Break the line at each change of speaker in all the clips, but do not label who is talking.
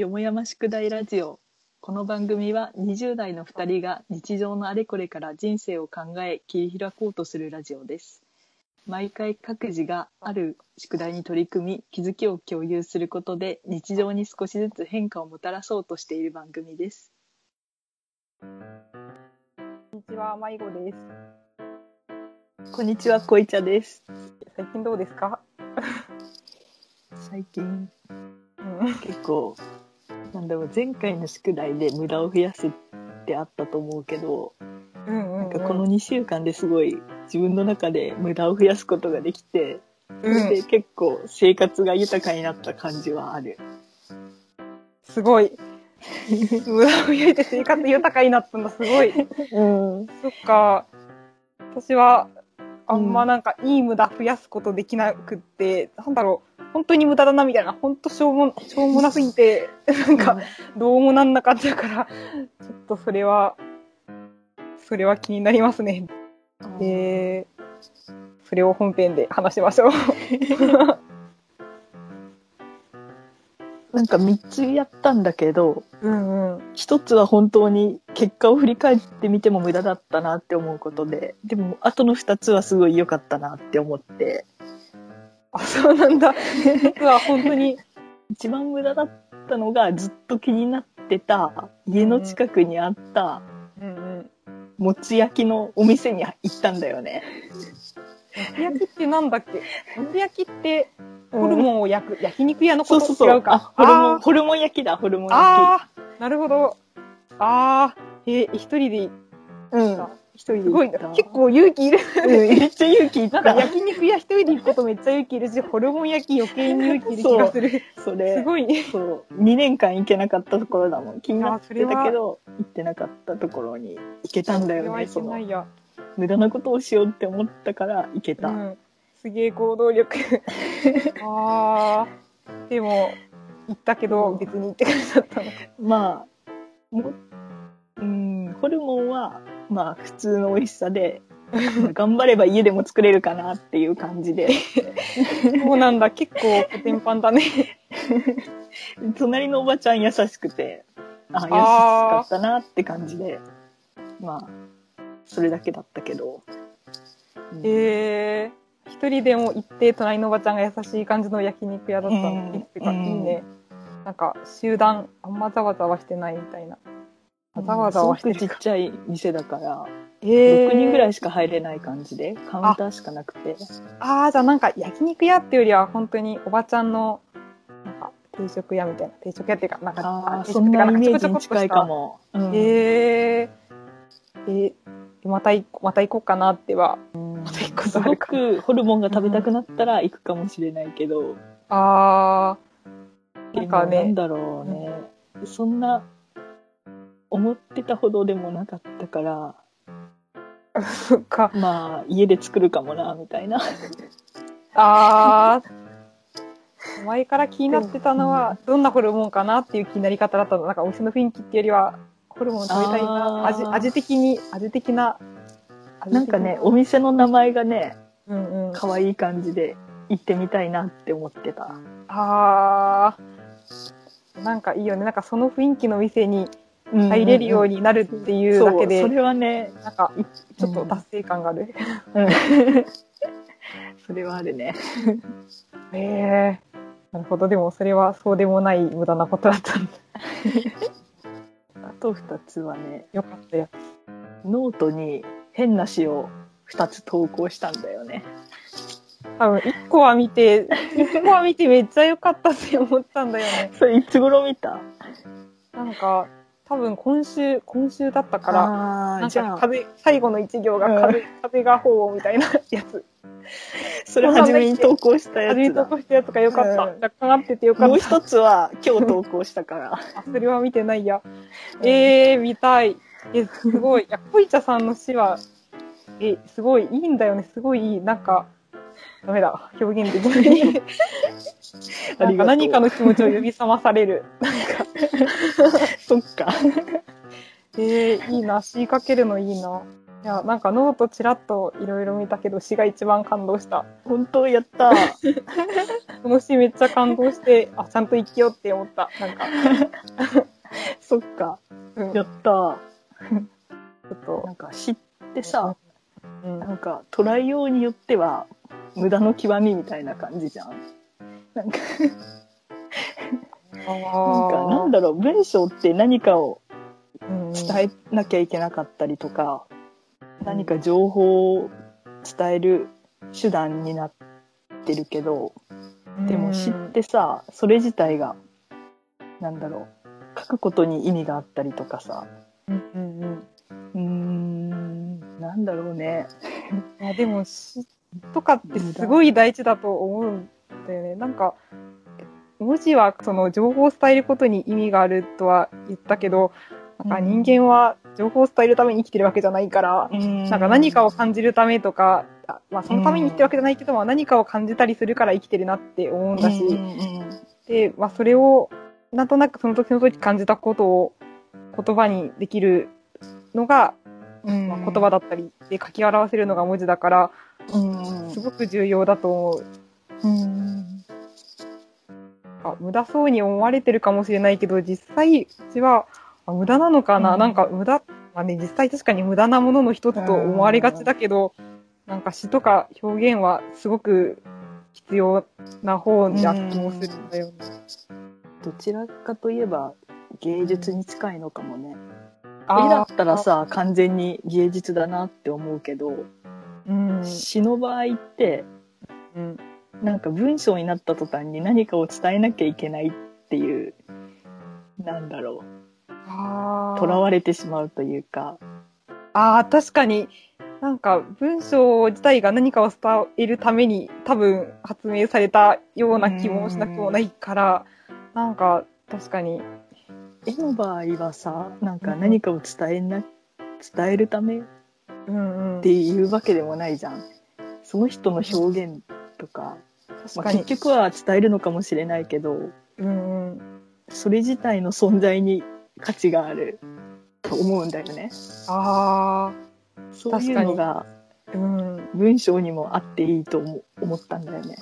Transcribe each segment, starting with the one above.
よもやま宿題ラジオ。この番組は20代の2人が日常のあれこれから人生を考え切り開こうとするラジオです。毎回各自がある宿題に取り組み気づきを共有することで日常に少しずつ変化をもたらそうとしている番組です。
こんにちは、まいごです。
こんにちは、こいちゃです。
最近どうですか？
最近
うん。
結構なんだろう前回の宿題で無駄を増やすってあったと思うけど、
うんうん、
なんかこの2週間ですごい自分の中で無駄を増やすことができて、
うん
で結構生活が豊かになった感じはある。
すごい。無駄を増えて生活豊かになったんだ、すごい。
うん。
そっか。私は、あんまなんかいい無駄増やすことできなくって、なんだろう、本当に無駄だなみたいな、本当しょうも、しょうもなすぎて、なんか、どうもなんなかったから、ちょっとそれは、それは気になりますね。えー、それを本編で話しましょう。
なんか3つやったんだけど、
うんうん。
1つは本当に結果を振り返ってみても無駄だったなって思うことで、でもあとの2つはすごい良かったなって思って、
あ、そうなんだ。実は本当に。
一番無駄だったのがずっと気になってた家の近くにあった
うんうん。
もつ焼きのお店に行ったんだよね。
もつ焼きってなんだっけ？もつ焼きって、ホル
ン
モンを焼く、焼肉屋のこと
そうそうそう。
違うか？
あホルモン、
あ
ホルモン焼きだ、ホルモン
ー
焼
あー、なるほど。あー、えー、一人で行っ
き。うん
た。
一人
すごい
行った
な。結構勇気いる。
うん、めっちゃ勇気いっ
なん
た。
か焼肉屋一人で行くことめっちゃ勇気いるし、ホルモン焼き余計に勇気いる気がする。
それ。
すごいね。
そう。2年間行けなかったところだもん。気になってたけど、行ってなかったところに行けたんだよね。
そないや。
無駄なことをしようって思ったから行けた。
うん。すげえ行動力。あー、でも、行ったけど、別に行ってくださったの。
まあ、もうん、ホルモンは、まあ、普通の美味しさで、頑張れば家でも作れるかなっていう感じで、
そうなんだ、結構コテンパンだね。
隣のおばちゃん優しくて、あ、優しかったなって感じで、まあ、それだけだったけど。うん
えー、一人でも行って、隣のおばちゃんが優しい感じの焼肉屋だった
うん
の。ってか、
うん
いいね。なんか、集団、あんまざわざわしてないみたいな。ざわざわしてる
すごくちっちゃい店だから、
えー、
6人ぐらいしか入れない感じで、カウンターしかなくて。
ああ、じゃあなんか焼肉屋っていうよりは本当におばちゃんの、なんか定食屋みたいな。定食屋っていうか、なんか、
あそんなイメージに近いか。も。うん
えー、えー、また行こまた行こうかなっては。
うん
また行く
すごくホルモンが食べたくなったら行くかもしれないけど、
あー、なんかね、
なんだろうね、そんな思ってたほどでもなかったから、
か。
まあ家で作るかもな、みたいな。
あー、前から気になってたのは、どんなホルモンかなっていう気になり方だったの。なんかお店の雰囲気っていうよりは、ホルモン食べたいな。味、味的に、味的な。
なんかね、お店の名前がね、
うんうん。
可愛い感じで行ってみたいなって思ってた。
あー、なんかいいよね。なんかその雰囲気の店に入れるようになるっていうだけで、
そうそれはね、
なんかちょっと達成感がある。
うんそれはあるね。
へえなるほど。でもそれはそうでもない無駄なことだったんだ。
あと2つはね、
よかったよ。
ノートに変な詩を2つ投稿したんだよね。
多分一個は見て、一個は見てめっちゃ良かったって思ったんだよね。
それいつ頃見た？
なんか、多分今週、今週だったから、なん
じゃあ、
か風、最後の一行が風、風が鳳凰みたいな やつ。
それ初めに投稿したや
初めに。投稿したやつが良かった。
うん
若干合ってて良か
もう
った。
一つは今日投稿したから。
あ、それは見てないや。えー、見たい。え、すごい。いや、こいちゃさんの詩は、え、すごいいいんだよね。すごいいい。なんか、ダメだ。表現できない。なんか何かの気持ちを呼び覚まされる。
そっか。
えー、いいな。詩かけるのいいな。いや、なんかノートちらっといろいろ見たけど、詩が一番感動した。
本当やった。
この詩めっちゃ感動して、あ、ちゃんと生きようって思った。なんか、
そっか。
うん、ち
やった。
ょっと
な、んか知ってさ、
うん
なんか捉えようによっては無駄の極みみたいな感じじゃん。なんか、なんかなんだろう、文章って何かを
うん。
伝えなきゃいけなかったりとか、何か情報を伝える手段になってるけど、でも詩ってさ、それ自体が、なんだろう、書くことに意味があったりとかさ、
うんうん
なんだろうね。
いやでも詩とかってすごい大事だと思うんだよね。なんか文字はその情報を伝えることに意味があるとは言ったけど、なんか人間は情報を伝えるために生きてるわけじゃないから、
な
なんか何かを感じるためとか、あまあそのために生きてるわけじゃないけど、まあ何かを感じたりするから生きてるなって思うんだし、で、まあそれをなんとなくその時その時感じたことを言葉にできるのが、まあ、言葉だったりで書き表せるのが文字だから、
うん。
すごく重要だと思う。
うん
あ無駄そうに思われてるかもしれないけど、実際、うちは、あ無駄なのかな、
うん
なんか無駄、まあね、実際確かに無駄なものの一つと思われがちだけど、なんか詩とか表現はすごく必要な方な気もするんだよね。
どちらかといえば芸術に近いのかもね。絵だったら、さ完全に芸術だなって思うけど、
うん。
詩の場合って
うん。
なんか文章になった途端に何かを伝えなきゃいけないっていうなんだろう。
あ
囚われてしまうというか。
ああ、確かに、なんか文章自体が何かを伝えるために多分発明されたような気もしなくもないから、なんか確かに、
絵の場合はさなんか何かを伝えな伝えるためっ
うんうん。
ていうわけでもないじゃん。その人の表現とか、まあ。結局は伝えるのかもしれないけど
うんうん。
それ自体の存在に価値があると思うんだよね。
あ
そういうのが
あ、うん。
文章にもあっていいと思思ったんだよね。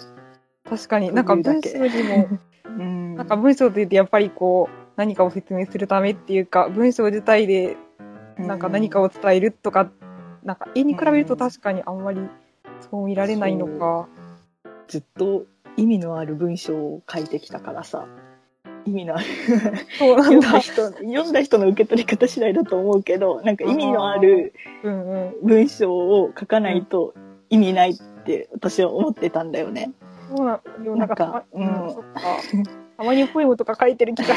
確かに、なんか文章にも、
うん、
なんか文章って言ってやっぱりこう、何かを説明するためっていうか、文章自体でなんか何か
を、
を伝えるとか、なんか絵に比べると確かにあんまりそう見られないのか。
ずっと意味のある文章を書いてきたからさ意味のある
そうなんだ。
読んだ人読んだ人の受け取り方次第だと思うけどなんか意味のある。文章を書かないと意味ないって私は思ってたんだよね。
そうなんなんかうん。たまにポエムとか書いてる気が。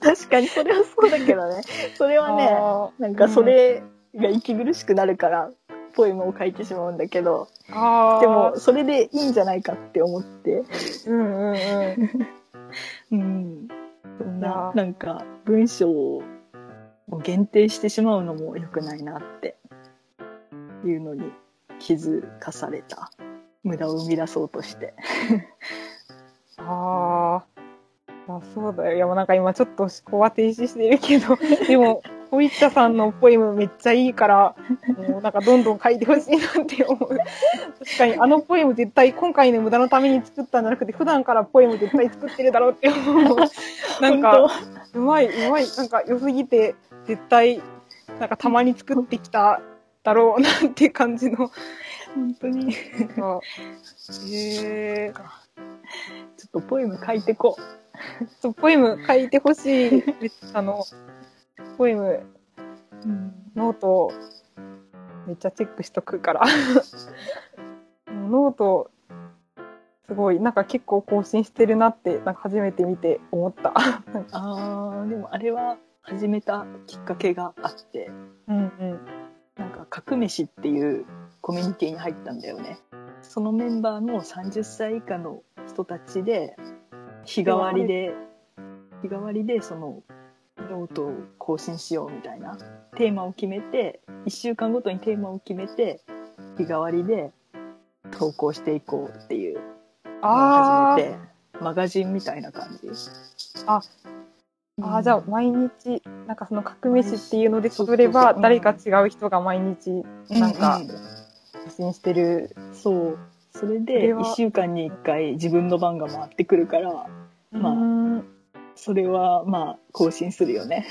確かにそれはそうだけどねそれはねなんかそ、れが息苦しくなるからポエムを書いてしまうんだけどでも、それでいいんじゃないかって思って。
うんうんうん。
うん。そんななんか文章を限定してしまうのも良くないなって。いうのに気づかされた。無駄を生み出そうとして。
ああ。いや、そうだよ。いや、もうなんか今ちょっと思考は停止してるけど、でも、ホイッタさんのポエムめっちゃいいから、もうなんかどんどん書いてほしいなって思う。確かにあのポエム絶対今回の無駄のために作ったんじゃなくて、普段からポエム絶対作ってるだろうって思う。なんか、うまい、うまい、なんか良すぎて、絶対、なんかたまに作ってきただろうなって感じの。
本当に
あへえ。
ちょっとポエム書いてこ
そう、ポエム書いてほしい。あの、ポエム、
う、うん
note、めっちゃチェックしとくから。note、すごい、なんか結構更新してるなって、なんか初めて見て思った。
あーでもあれは始めたきっかけがあって
うんうん。
なんか革飯っていうコミュニティに入ったんだよねそのメンバーの30歳以下の人たちで日替わりで日替わりでそのノートを更新しようみたいなテーマを決めて1週間ごとにテー。マを決めて日替わりで投稿していこうっていうのを始めてマガジンみたいな感じ
あー、じゃあ毎日なんかその革命誌っていうので作れば、誰か違う人が毎日、なんか、発信してる。
そう。それで、1週間に1回自分の番が回ってくるから、まあ、それはまあ、更新するよね。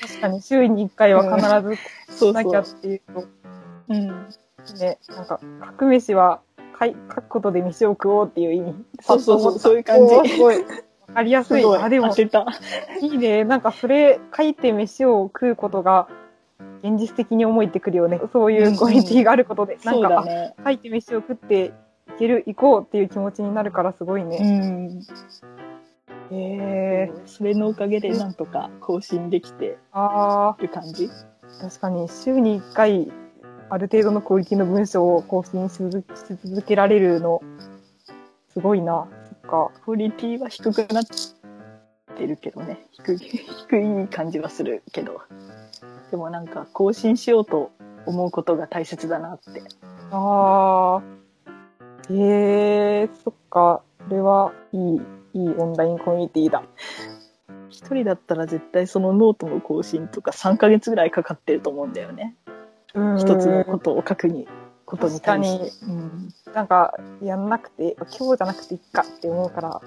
確かに週に1回は必ず
そう
なきゃっ。ていうと、
うん。
ね、なんか、革命誌は、書くことで飯を食おうっていう意味。
そうそうそうそういう感じ
すごい。わかりやすい。あ、でも。いいね。なんかそれ書いて飯を食うことが現実的に思えてくるよね。そういうコミュニティがあることで。
そう
なんか、
だね。
あ書いて飯を食っていける、行こうっていう気持ちになるからすごいうね。
ん。
へえ。
それのおかげでなんとか更新できて
あ
る感じ？
あ、確かに週に1回ある程度のクオリティの文章を更新し続けられるの、すごいな。そっか。
クオリティは低くなってるけどね。低い、低い感じはするけど。でもなんか更新しようと思うことが大切だなって。
ああ。へえ、そっか。それはいい、いいオンラインコミュニティだ。
一人だったら絶対そのノートの更新とか3ヶ月ぐらいかかってると思うんだよね。
うん
一つのことを書くに、ことに対して。
確
うん。
なんか、やんなくて、今日じゃなくていいかって思うから。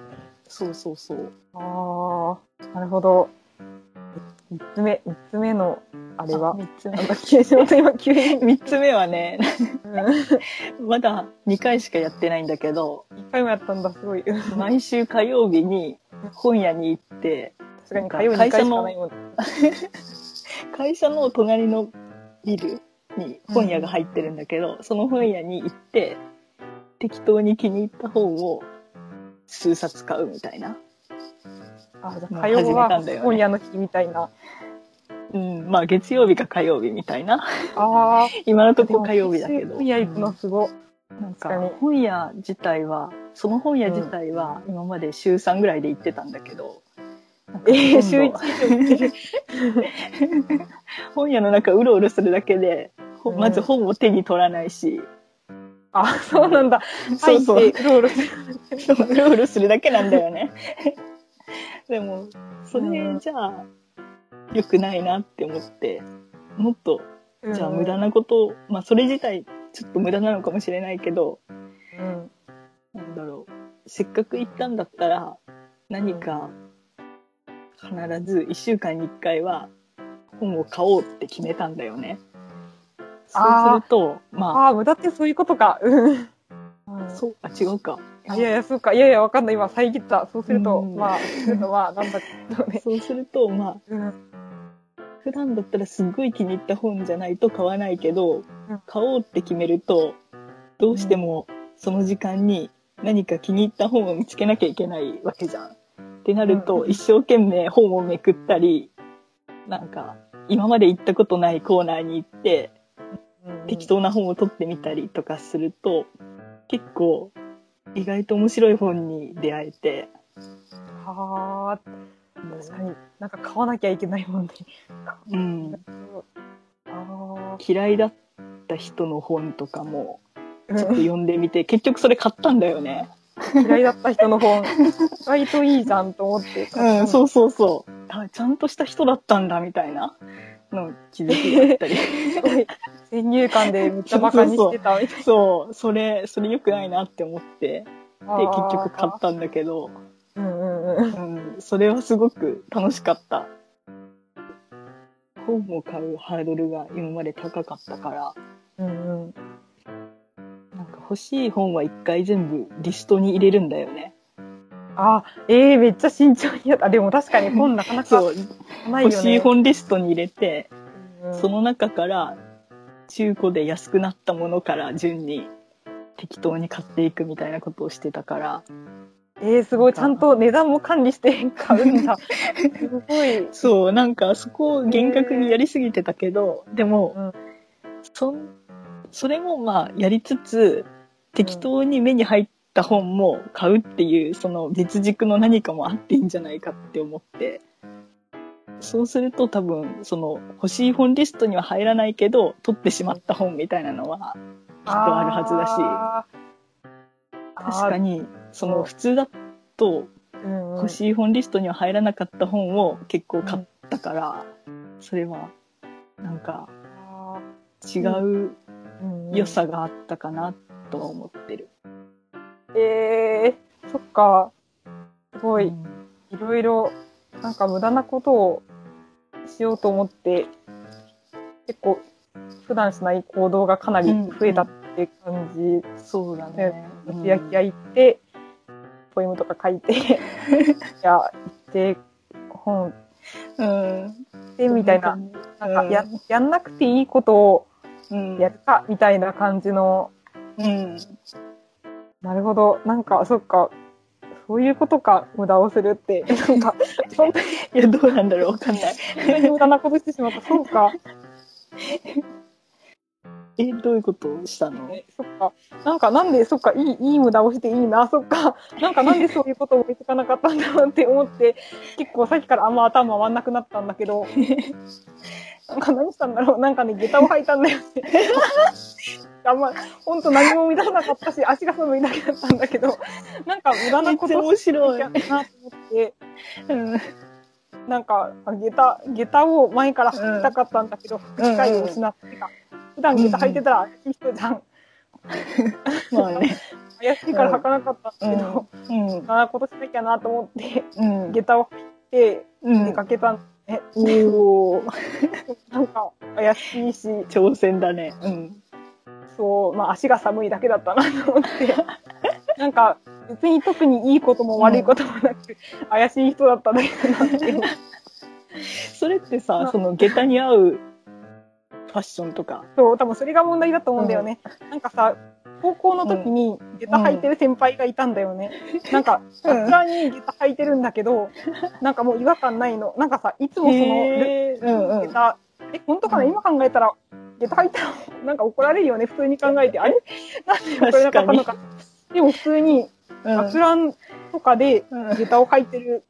そうそうそう。
ああ、なるほど。三つ目、三つ目の、あれは
？3つ目
なん。だっけ、仕事今急に。
3つ目はね、
うん
まだ2回しかやってないんだけど、
一回もやったんだ、すごい。確
毎週火曜日に本屋に行って、
かに火曜2回しかないもん。
会社の 隣のビルに本屋が入ってるんだけど、その本屋に行って、適当に気に入った本を数冊買うみたいな。
あ、じゃ
もう
あ火曜は
たんだよね
本屋の日みたいな。
うん、まあ月曜日か火曜日みたいな。
ああ、
今のとこ火曜日だけど。
本屋行くのすご。
なんか本屋自体は、その本屋自体は今まで週3ぐらいで行ってたんだけど、
えー、
今
週
度
一
本屋の中うろうろするだけで、ほ
うん
まず本を手に取らないし、
あ、そうなんだ。
そうそう
入ってうろうろする。
うろうろするだけなんだよね。でも、それじゃあ、良くないなって思って、もっと、じゃあ無駄なことを、まあそれ自体ちょっと無駄なのかもしれないけど、
うん。
なんだろう、せっかく行ったんだったら、何か、必ず1週間に1回は本を買おうって決めたんだよね。そうすると、ま
ああ、無駄ってそういうことか。うん。
そう、あ、違うか。
あいやいや、そうか。いやいや、わかんない。今、遮った。そうすると、
うん
まあ、するとまあ、なんだろうね。
そうすると、まあ、
うん。
普段だったらすっごい気に入った本じゃないと買わないけど、
うん
買おうって決めると、どうしてもその時間に何か気に入った本を見つけなきゃいけないわけじゃん。ってなると、
うん
一生懸命本をめくったり、なんか、今まで行ったことないコーナーに行って、適当な本を取ってみたりとかすると、結構、意外と面白い本に出会えて、
はあ、確かに。なんか買わなきゃいけないもんね。
うん、
あ
嫌いだった人の本とかも、
あ、
ちょっと読んでみて、結局それ買ったんだよね。
嫌いだった人の本、意外といいじゃんと思って
うん、そうそうそう。あ、ちゃんとした人だったんだ、みたいなの気づきがあったり。
す ごい先入観でめっちゃバカにしてたみたい
そう、それ、それ良くないなって思って、
な。
で、結局買ったんだけど、
うんうんうん。
うん、それはすごく楽しかった。本を買うハードルが今まで高かったから、
うんうん。
なんか欲しい本は一回全部リストに入れるんだよね。
あ、ええめっちゃ慎重にやった。でも確かに本なかなかないよね。
欲しい本リストに入れて、
うん
その中から中古で安くなったものから順に適当に買っていくみたいなことをしてたから、
えー、すごい。ちゃんと値段も管理して買うんだ。すごい。
そう、なんかそこを厳格にやりすぎてたけど、でも、
うん
そん、それもまあやりつつ、適当に目に入った本も買うっていう、その別軸の何かもあっていいんじゃないかって思って、そうすると多分、その欲しい本リストには入らないけど、取ってしまった本みたいなのはきっとあるはずだし、確かに、その普通だと欲しい本リストには入らなかった本を結構買ったから、それはなんか
あ
違う良さがあったかなとは思ってる。
えー、そっか。すごい、
うん。
いろいろ、なんか無駄なことをしようと思って、結構、普段しない行動がかなり増えたって感じ。
そうだね。
四谷焼き屋行って、ポエムとか書いて、いや、行って、本
うん。
で、みたいな、
うん
なんかや、やんなくていいことを
うん。
やるか、みたいな感じの、
うん。
なるほど。なんか、そっか、そういうことか、無駄をするって。なんか、本当に
いや、どうなんだろうわかんない。
本当に無駄なことしてしまった。そうか。
え、どういうことをしたの？
えそっか。なんか、なんで、そっか、いい、いい無駄をしていいな、そっか。なんか、なんでそういうことを思いつかなかったんだろうって思って、結構さっきからあんま頭回んなくなったんだけど、なんか何したんだろう？なんかね、下駄を履いたんだよね。あんま、ほんと何も満たさなかったし、足が寒いだけだったんだけど、なんか無駄なこと
面白い
しなきゃなと思って、
うん。
なんか、あ下駄、下駄を前から履きたかったんだけど、履く機会を失ってか、普段下駄履いてたら怪しい人じゃん。
まあね。
怪しいから履かなかったんだけど、
うん。
そんなことしなきゃなと思って、
うん。
下駄を履いて
うん
出かけたんね。
おお。
なんか怪しいし、
挑戦だね。うん。
そう、まあ足が寒いだけだったなと思って、なんか別に特にいいことも悪いこともなく、怪しい人だっただけだなって。
それってさ、その下駄に合うファッションとか？
そう、多分それが問題だと思うんだよね。なんかさ、高校の時に下駄履いてる先輩がいたんだよね。なんか、
うん。
さすがに下駄履いてるんだけど、なんかもう違和感ないの。なんかさ、いつもその、
へー。うんうん。
下駄、え、本当かな、
うん。
今考えたら、下駄履いたら、なんか怒られるよね、普通に考えて。あれ？なんで怒られなかったのか。でも普通に、
うん
学ランとかで
うん
下駄を履いてる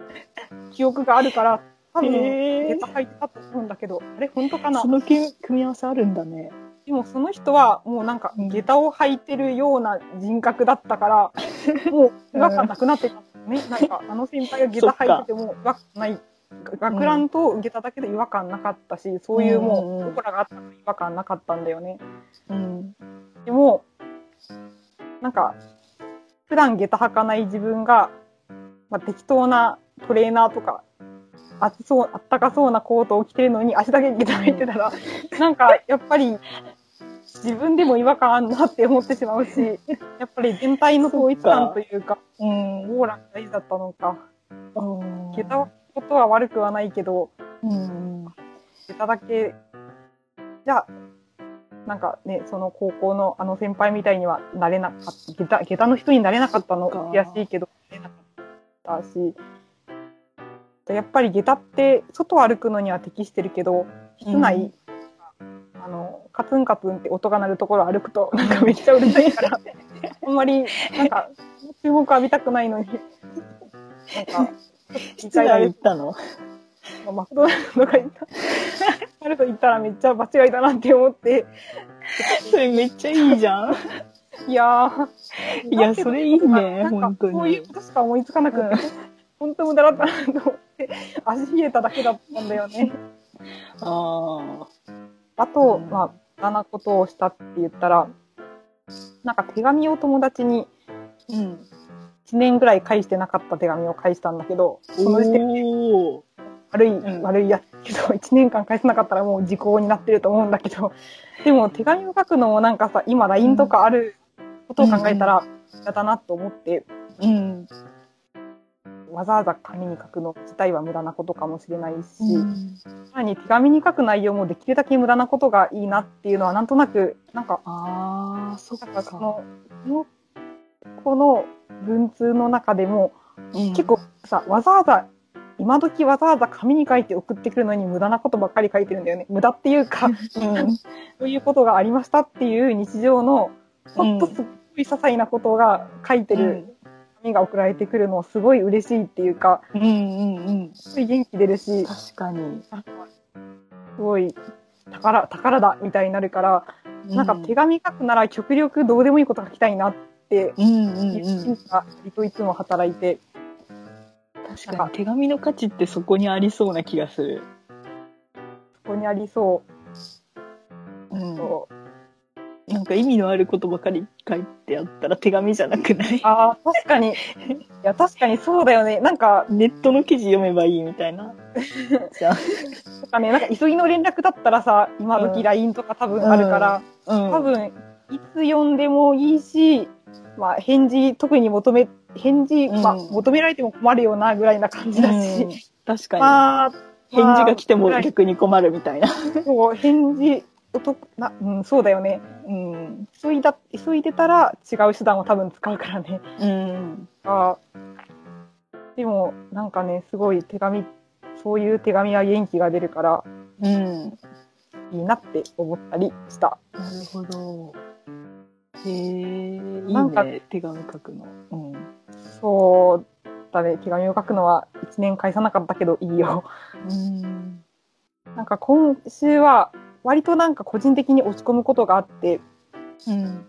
記憶があるから、多分、下駄履いてたと思うんだけど、あれ本当かな？
その組み合わせあるんだね。
でもその人はもうなんか
うん
下駄を履いてるような人格だったから、もう違和感なくなってたんですね。なんかあの先輩が下駄履いてても違和感ない。学ランと下駄だけで違和感なかったし、そういうも
うんうん
う、オコラがあったから違和感なかったんだよね。
うん。
でも、なんか、普段下駄履かない自分が、まあ、適当なトレーナーとか、暑そう、あったかそうなコートを着てるのに足だけ下駄履いてたら、なんか、やっぱり、自分でも違和感あんなって思ってしまうし、やっぱり全体の統一感というか、
うん。
オーラが大事だったのか。
うん
下駄ことは悪くはないけど、
うん。
下駄だけ、じゃあ、なんかね、その高校のあの先輩みたいにはなれなかった、下駄、下駄の人になれなかったの悔しいけど、なれなかったし、やっぱり下駄って外を歩くのには適してるけど、室内、あの、カツンカツンって音が鳴るところを歩くと、なんかめっちゃうるさいから、あんまり、なんか、注目浴びたくないのに、なんか、
室内行ったの？
マクドナルドが行った？マクド行ったらめっちゃ場違いだなって思って、
それめっちゃいいじゃん。
いやー。
いやそれいいね本当に
そういうことしか思いつかなくて、
うん
本当無駄だったなと思って、足冷えただけだったんだよね。
あ
あと、
うん
まあ、無駄なことをしたって言ったら、なんか手紙を友達に
あ。うん。
1年ぐらい返してなかった手紙を返したんだけど、その時点で悪い、
うん。
悪いやつけど、1年間返せなかったらもう時効になってると思うんだけど、でも手紙を書くのもなんかさ、今 LINE とかあることを考えたら、嫌だなと思って、
うん。
わざわざ紙に書くの自体は無駄なことかもしれないし、
うん。
さらに手紙に書く内容もできるだけ無駄なことがいいなっていうのはなんとなく、なんか、
ああ、そっか。
この、この文通の中でも、
うん
結構さ、わざわざ、今時わざわざ紙に書いて送ってくるのに無駄なことばっかり書いてるんだよね。無駄っていうか、
うん。
そういうことがありましたっていう日常の、ほんとすっごい些細なことが書いてる紙が送られてくるのすごい嬉しいっていうか、
うんうんうん。
すごい元気出るし、
確かに。
すごい宝、宝だみたいになるから、なんか手紙書くなら極力どうでもいいこと書きたいなって
うんうん
いう
うん。
割といつも働いて、
確かに手紙の価値ってそこにありそうな気がする。
当にありそうう。
ん。
そう
なんか意味のあることばかり書いてあったら手紙じゃなくない？
ああ、確かに。いや、確かにそうだよね。なんか、
ネットの記事読めばいいみたいな。じゃ
と かね、なんか急ぎの連絡だったらさ、今
うん
時 LINE とか多分あるから、
あ、うん。
多分、いつ読んでもいいし、まあ、返事、特に求め、返事、
うん
まあ、求められても困るよな、ぐらいな感じだし。
うん確かに。
まあ、
返事が来ても
まあ
逆に困るみたいな。
そう、返事、な、うん、そうだよね。
うん。
急いだ、急いでたら違う手段を多分使うからね。
うん。
あでも、なんかね、すごい手紙、そういう手紙は元気が出るから、
うん。
いいなって思ったりした。
なるほど。へえ、いい
なんか
ね、手紙書くの。うん。
そうだね、手紙を書くのは1年返さなかったけどいいよ。
うん。
なんか今週は、割となんか個人的に落ち込むことがあって、
うん。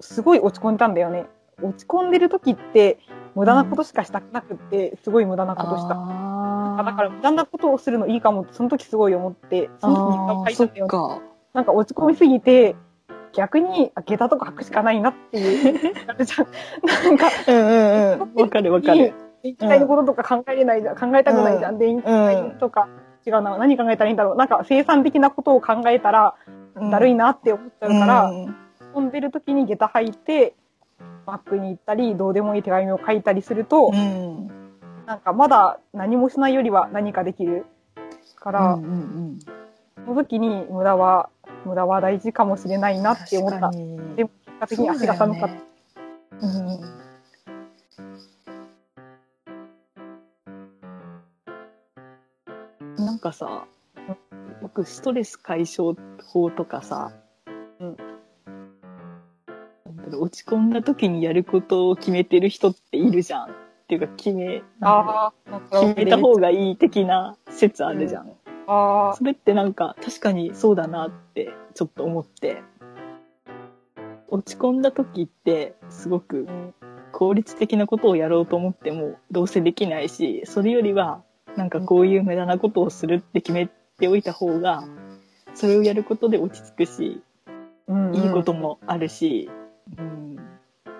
すごい落ち込んだんだよね。落ち込んでる時って、無駄なことしかしたくなくって、すごい無駄なことした。
あ
だから無駄なことをするのいいかもって、その時すごい思って、その時に書いたんだよね。なんか落ち込みすぎて、逆に、あ下駄とか履くしかないなっていう。なんか、
うんうんうん。わかるわかる。
電気代のこととか考えれないじゃん。考えたくないじゃん。電気代とか。違うな。何考えたらいいんだろう。なんか生産的なことを考えたら、だるいなって思っちゃうから、
うん
飛んでる時に下駄履いて、バッグに行ったり、どうでもいい手紙を書いたりすると、
うん。
なんかまだ何もしないよりは何かできるから、その時に無駄は、無駄は大事かもしれないなって思った。でも結果的に足が寒かった。
そうん。なんかさ、僕ストレス解消法とかさ、
うん
落ち込んだ時にやることを決めてる人っているじゃん。っていうか決め、
あ
決めた方がいい的な説あるじゃん。
ああ、
それってなんか確かにそうだなってちょっと思って。落ち込んだ時ってすごく
うん。
効率的なことをやろうと思ってもどうせできないしそれよりはなんかこういう無駄なことをするって決めておいた方がそれをやることで落ち着くし
うんうん。
いいこともあるし、うん、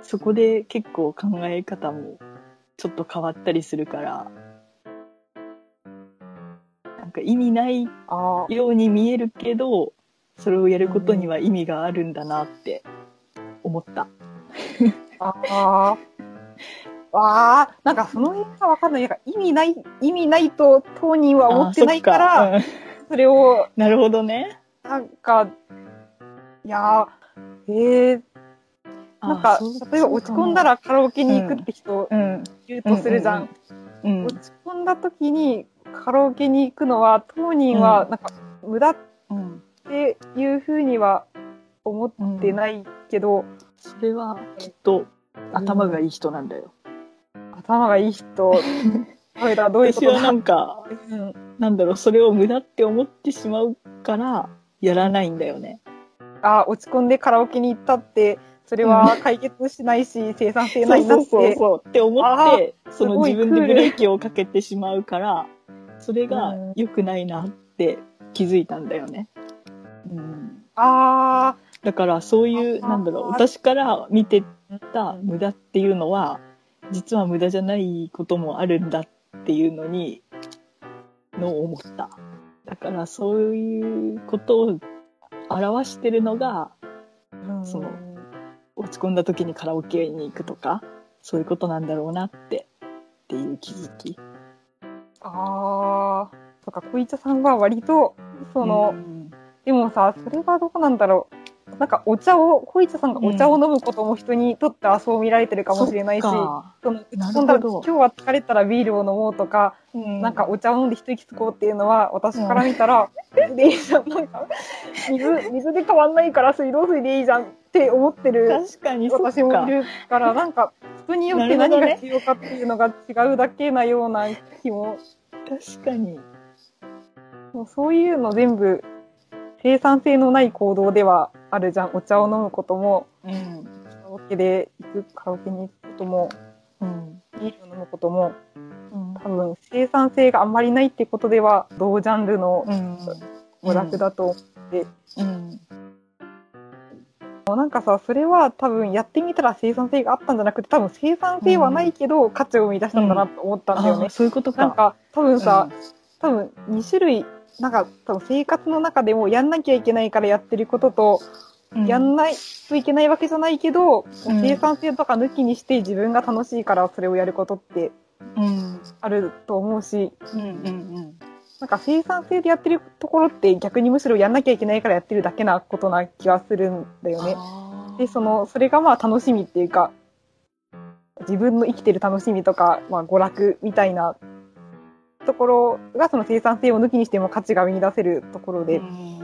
そこで結構考え方もちょっと変わったりするからか意味ない
あ
ように見えるけどそれをやることには意味があるんだなって思った。
あ、ああ、なんかその辺がわかんない。なんか意味ない、意味ないと当人は思ってないから、
そっか。
それを、
うんなるほどね。
なんか、いやー、ええなんか例えば落ち込んだらカラオケに行くって人
うん。
いるとするじゃん。
うん。
落ち込んだ時にカラオケに行くのは、当人はなんか無駄っ
うん
ていうふうには思ってないけど、
それはきっと頭がいい人なんだよ。
頭がいい人、それだ、どういうことだ
私はなんか
うん。
なんだろうそれを無駄って思ってしまうからやらないんだよね。
あ落ち込んでカラオケに行ったって、それは解決しないし、生産性ないなって。
そうそうそうって思ってその自分でブレーキをかけてしまうからそれが
うん
良くないなって気づいたんだよね。うん
あ
だからそういう、なんだろう、私から見て
あ、
た無駄っていうのは、実は無駄じゃないこともあるんだっていうのに、のを思った。だからそういうことを表してるのが、
うん
その落ち込んだ時にカラオケに行くとか、そういうことなんだろうなって、っていう気づき。
ああ、とか、小市さんは割と、その、
うん。
でもさ、それはどうなんだろう。なんかお茶を、小市さんがお茶を飲むことも人にとってはそう見られてるかもしれないし、
そっか。
その今日は疲れたらビールを飲もうとか、
うん。
なんかお茶を飲んで一息つこうっていうのは、私から見たら、水でいいじゃん。なんか、水、水で変わんないから水道水でいいじゃんって思ってる
確かに
私もい
か。
るから、なんか、人によって何が必要かっていうのが違うだけなような気も、
確かに。
もうそういうの全部、生産性のない行動ではあるじゃん。お茶を飲むことも、
うん。
カラオケで行く、カラオケに行くことも、
うん。
ビールを飲むことも、
うん
多分生産性があんまりないってことでは同ジャンルの
うん。
娯楽だと思って、
うん。
なんかさそれは多分やってみたら生産性があったんじゃなくて多分生産性はないけど価値を生み出したんだなと思ったんだよね。
そういうことか。
なんか多分さ、多分2種類なんか多分生活の中でもやんなきゃいけないからやってることと、
うん、
やんないといけないわけじゃないけど、
うん
生産性とか抜きにして自分が楽しいからそれをやることって
うん。
あると思うし
うんうんうん。
なんか生産性でやってるところって逆にむしろやんなきゃいけないからやってるだけなことな気がするんだよね。でそのそれがまあ楽しみっていうか自分の生きてる楽しみとか、まあ、娯楽みたいなところがその生産性を抜きにしても価値が見出せるところで、
うん。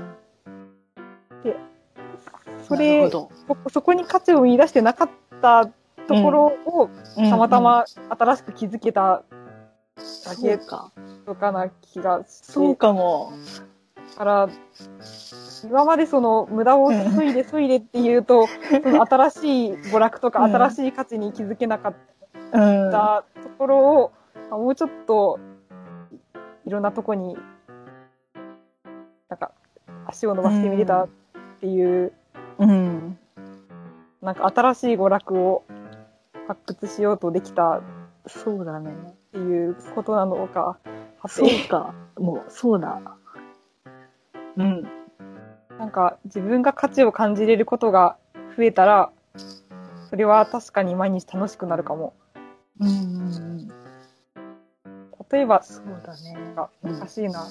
それそそこに価値を見出してなかったところをたまたま新しく気づけただけ
そうか。
とかな気がして
そうかも。
から今までその無駄を削いで削いでっていうと、その新しい娯楽とか
うん
新しい価値に気づけなかっ
うん。
たところを、あもうちょっといろんなとこになんか足を伸ばしてみれたっていう、
うん。
なんか新しい娯楽を発掘しようとできたっ
そうだね。
ていうことなのか。は
そう
て
か。もう、そうだ。うん。
なんか自分が価値を感じれることが増えたら、それは確かに毎日楽しくなるかも。
うんうんうん。
例えば、
そうだね。
なんか難しいな。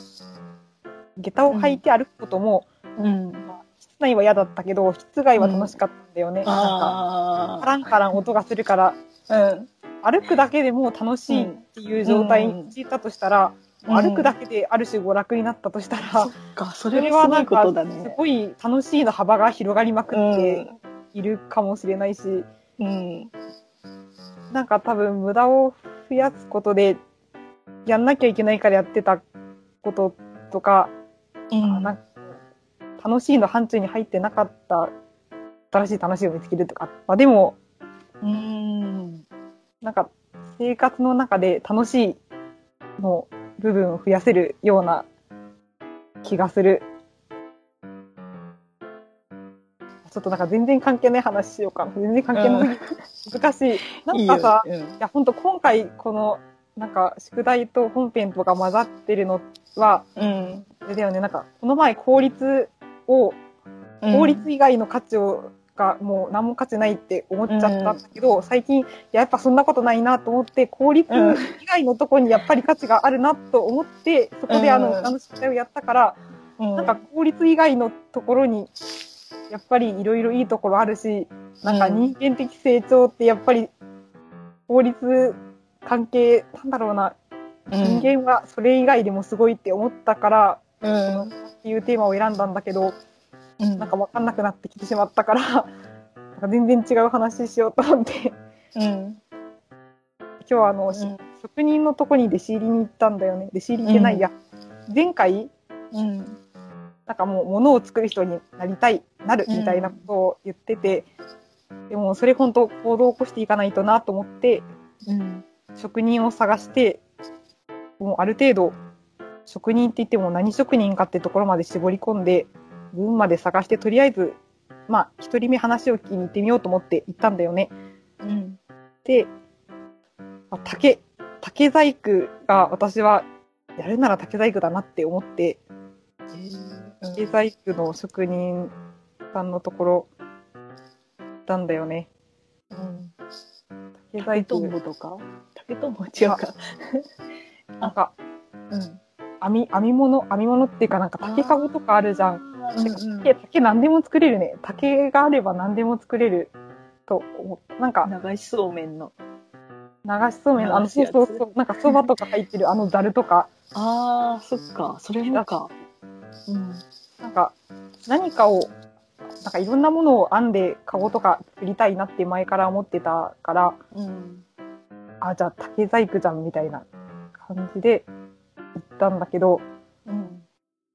下駄を履いて歩くことも、
うん。
室内は嫌だったけど、室外は楽しかったんだよね。なんか、
あ
カランカラン音がするから、
あ。うん。
歩くだけでも楽しいっていう状態に陥ったとしたら、
うん
歩くだけである種娯楽になったとしたら、
そっか、そ
そ
れ
れはないんかす。ごい楽しいの幅が広がりまくっているかもしれないし、
うん。
なんか多分無駄を増やすことで、やんなきゃいけないからやってたこととか、
うん。
なんか楽しいの範疇に入ってなかった新しい楽しいを見つけるとか。まあでも、
うん。
なんか生活の中で楽しいの部分を増やせるような気がする。ちょっとなんか全然関係ない話しようかな。全然関係ない。難しい。なんかさ、い
いいよ
や本当今回このなんか宿題と本編とか混ざってるのは、
うん。
あれだよね、なんかこの前効率を
うん。
法律以外の価値をがもう何も価値ないって思っちゃったんだけど、最近いややっぱそんなことないなと思って効率
うん。
以外のとこにやっぱり価値があるなと思ってそこであの、
うん。
あの宿題をやったから、
うん、
なんか効率以外のところにやっぱりいろいろいいところあるしなんか人間的成長ってやっぱり法律関係なんだろうな、
うん、
人間はそれ以外でもすごいって思ったから、
うん。
っていうテーマを選んだんだけど、
うん。
なんか分かんなくなってきてしまったから、なんか全然違う話しようと思って、
うん。
今日はあの、し
うん
職人のとこに弟子入りに行ったんだよね。弟子入りってないや。前回、
うん。
なんかもう物を作る人になりたい、なるみたいなことを言ってて、でもそれ本当行動を起こしていかないとなと思って、
うん。
職人を探して、もうある程度、職人って言っても何職人かってところまで絞り込んで、群馬で探して、とりあえず、まあ、一人目話を聞きに行ってみようと思って行ったんだよね。
うん。
で、まあ竹、竹細工が私は、やるなら竹細工だなって思って、竹細工の職人さんのところ、行ったんだよね。
うん。
竹
竹とん
細工。
ぼとか？竹とんぼ違うか。
なんか、
うん。
編み、編み物、編み物っていうかなんか竹かごとかあるじゃん。
うん
竹、竹何でも作れるね。竹があれば何でも作れると思う。なんか、
流しそうめんの。
流しそうめんの、あの、そうそうそう、なんかそばとか入ってるあのざるとか、
ああ、そっか。それもか。うん。
なんか、何かを、なんかいろんなものを編んでカゴとか作りたいなって前から思ってたから、
うん。
あ、じゃあ竹細工じゃんみたいな感じで行ったんだけど、
うん。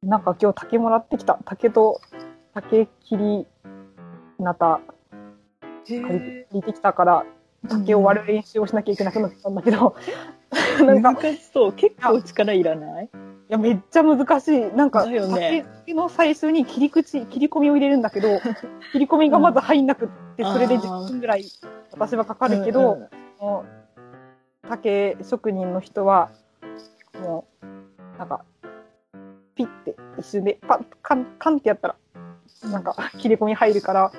なんか今日竹もらってきた。竹と竹切りなた。
へ
借りてきたから、竹を割る練習をしなきゃいけなくなったんだけど、なんか、
難しそう。結構力いらない？
いや、めっちゃ難しい。なんか、
ね。
竹の最初に切り口、切り込みを入れるんだけど、切り込みがまず入んなくって、
うん
それで
あー
10分ぐらい私はかかるけど、
うん。
もう竹職人の人は、もう、なんか、ピッて一瞬でパッ、カン、カンってやったら、なんか、切り込み入るから、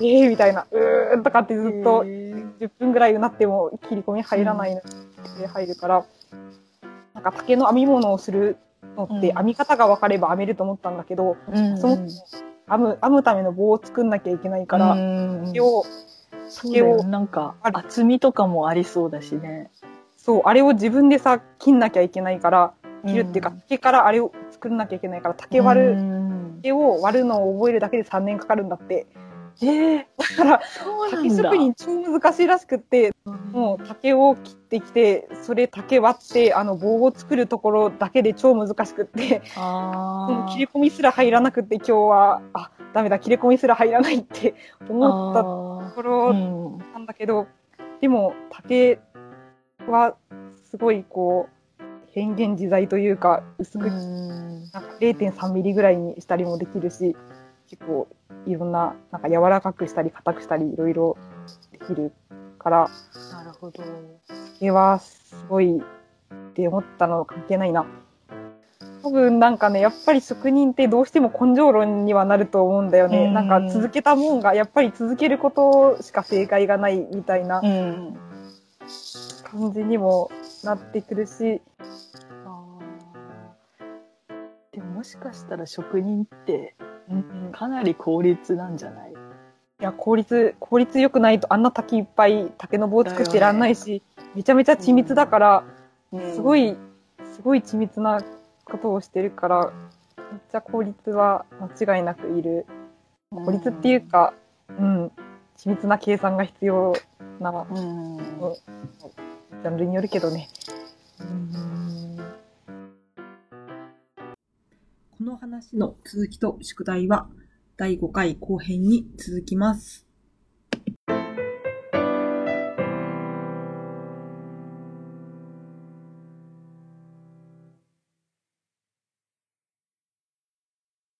ええー、みたいな、うーんとかってずっと
へー。
10分ぐらいになっても切り込み入らないので入るから、なんか竹の編み物をするのって
うん。
編み方が分かれば編めると思ったんだけど、
うん
そもそも編む、編むための棒を作んなきゃいけないから、
うん
竹を、竹を
なんか厚みとかもありそうだしね。
そう、あれを自分でさ、切んなきゃいけないから、切るっていうか、
うん。
竹からあれを作んなきゃいけないから、竹割る、
うん。
竹を割るのを覚えるだけで3年かかるんだって。
ええ
だから、竹職人超難しいらしくって、もう竹を切ってきて、それ竹割って、あの棒を作るところだけで超難しくって、
あ
切り込みすら入らなくって今日は、あ、ダメだ、切り込みすら入らないって思ったと
た
ころ
うん。
なんだけど、でも竹はすごいこう、変幻自在というか、薄く、
うん
なんか0.3ミリぐらいにしたりもできるし、結構いろんな、なんか柔らかくしたり硬くしたりいろいろできるから、
なるほど。
竹はすごいって思ったの関係ないな。多分なんかね、やっぱり職人ってどうしても根性論にはなると思うんだよね。
うん
なんか続けたもんが、やっぱり続けることしか正解がないみたいな
うん。
感じにもなってくるし、
でももしかしたら職人ってかなり効率なんじゃない？
いや、効率、効率良くないとあんな滝いっぱい竹の棒作ってらんないし、めちゃめちゃ緻密だから、すごい、すごい緻密なことをしてるから、めっちゃ効率は間違いなくいる。効率っていうか、うん、緻密な計算が必要な
うん、うん
ジャンルによるけどね。
この話の続きと宿題は第5回後編に続きます。